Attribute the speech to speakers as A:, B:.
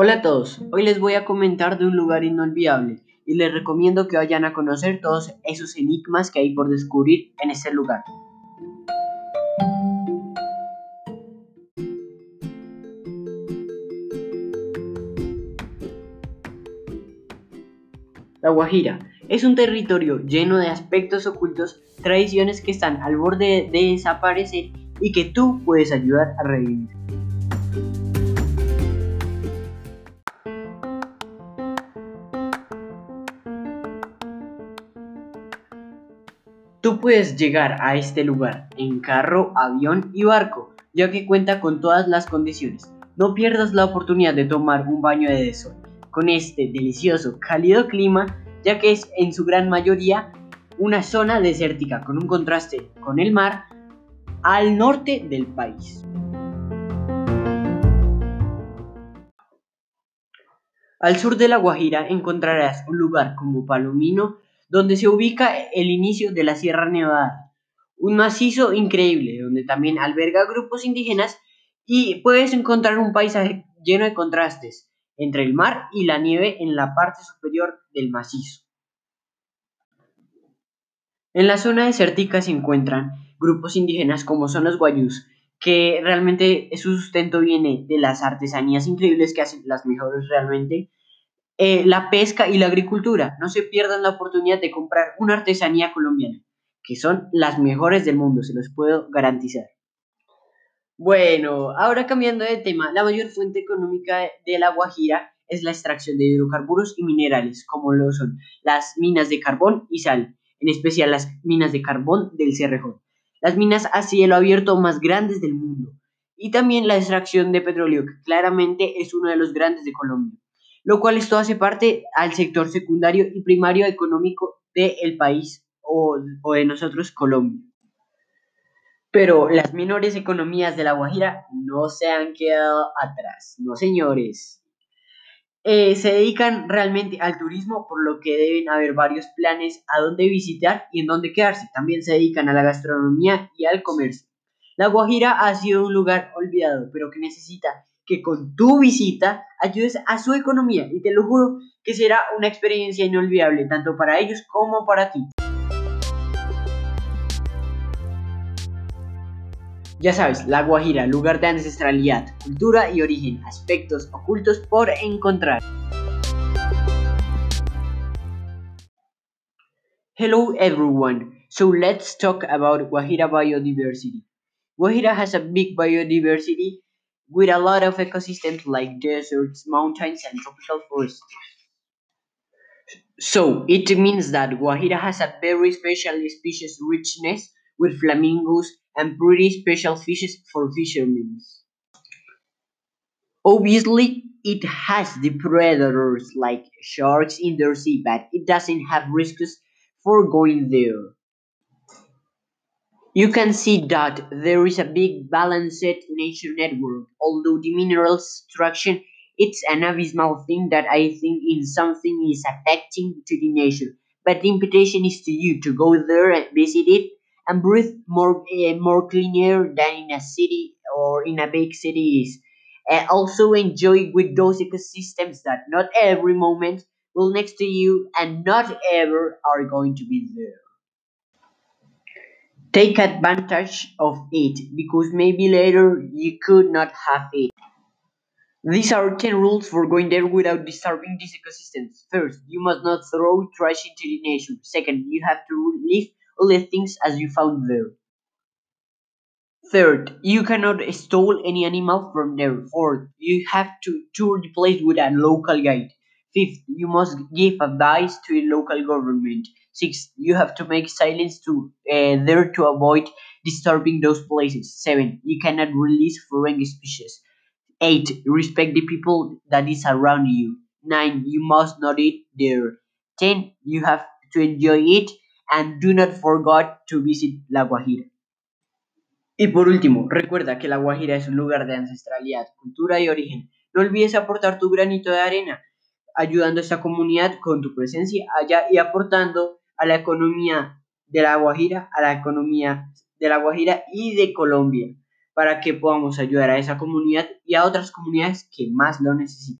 A: Hola a todos, hoy les voy a comentar de un lugar inolvidable y les recomiendo que vayan a conocer todos esos enigmas que hay por descubrir en ese lugar. La Guajira es un territorio lleno de aspectos ocultos, tradiciones que están al borde de desaparecer y que tú puedes ayudar a revivir. Tú puedes llegar a este lugar en carro, avión y barco, ya que cuenta con todas las condiciones. No pierdas la oportunidad de tomar un baño de sol con este delicioso, cálido clima, ya que es en su gran mayoría una zona desértica con un contraste con el mar al norte del país. Al sur de La Guajira encontrarás un lugar como Palomino donde se ubica el inicio de la Sierra Nevada, un macizo increíble donde también alberga grupos indígenas y puedes encontrar un paisaje lleno de contrastes entre el mar y la nieve en la parte superior del macizo. En la zona desértica se encuentran grupos indígenas como son los guayús, que realmente su sustento viene de las artesanías increíbles que hacen las mejores realmente eh, la pesca y la agricultura. No se pierdan la oportunidad de comprar una artesanía colombiana, que son las mejores del mundo, se los puedo garantizar. Bueno, ahora cambiando de tema, la mayor fuente económica de La Guajira es la extracción de hidrocarburos y minerales, como lo son las minas de carbón y sal, en especial las minas de carbón del Cerrejón, las minas a cielo abierto más grandes del mundo, y también la extracción de petróleo, que claramente es uno de los grandes de Colombia lo cual esto hace parte al sector secundario y primario económico del país o, de nosotros, Colombia. Pero las menores economías de La Guajira no se han quedado atrás, no señores. Eh, se dedican realmente al turismo, por lo que deben haber varios planes a dónde visitar y en dónde quedarse. También se dedican a la gastronomía y al comercio. La Guajira ha sido un lugar olvidado, pero que necesita que con tu visita ayudes a su economía y te lo juro que será una experiencia inolvidable tanto para ellos como para ti. Ya sabes, La Guajira, lugar de ancestralidad, cultura y origen, aspectos ocultos por encontrar. Hello everyone, so let's talk about Guajira biodiversity. Guajira has a big biodiversity with a lot of ecosystems like deserts, mountains, and tropical forests. So it means that Guajira has a very special species richness with flamingos and pretty special fishes for fishermen. Obviously, it has the predators like sharks in the sea, but it doesn't have risks for going there you can see that there is a big balanced nature network, although the mineral extraction it's an abysmal thing that I think in something is affecting to the nature. But the invitation is to you to go there and visit it and breathe more uh, more clean air than in a city or in a big city is. And also enjoy with those ecosystems that not every moment will next to you and not ever are going to be there. Take advantage of it because maybe later you could not have it. These are 10 rules for going there without disturbing these ecosystems. First, you must not throw trash into the nature. Second, you have to leave all the things as you found there. Third, you cannot stole any animal from there. Fourth, you have to tour the place with a local guide. Fifth, you must give advice to a local government. Six, you have to make silence to uh, there to avoid disturbing those places. Seven, you cannot release foreign species. Eight, respect the people that is around you. Nine, you must not eat there. Ten, you have to enjoy it and do not forget to visit La Guajira. Y por último, recuerda que La Guajira es un lugar de ancestralidad, cultura y origen. No olvides aportar tu granito de arena, ayudando a esta comunidad con tu presencia allá y aportando a la economía de la Guajira, a la economía de la Guajira y de Colombia, para que podamos ayudar a esa comunidad y a otras comunidades que más lo necesitan.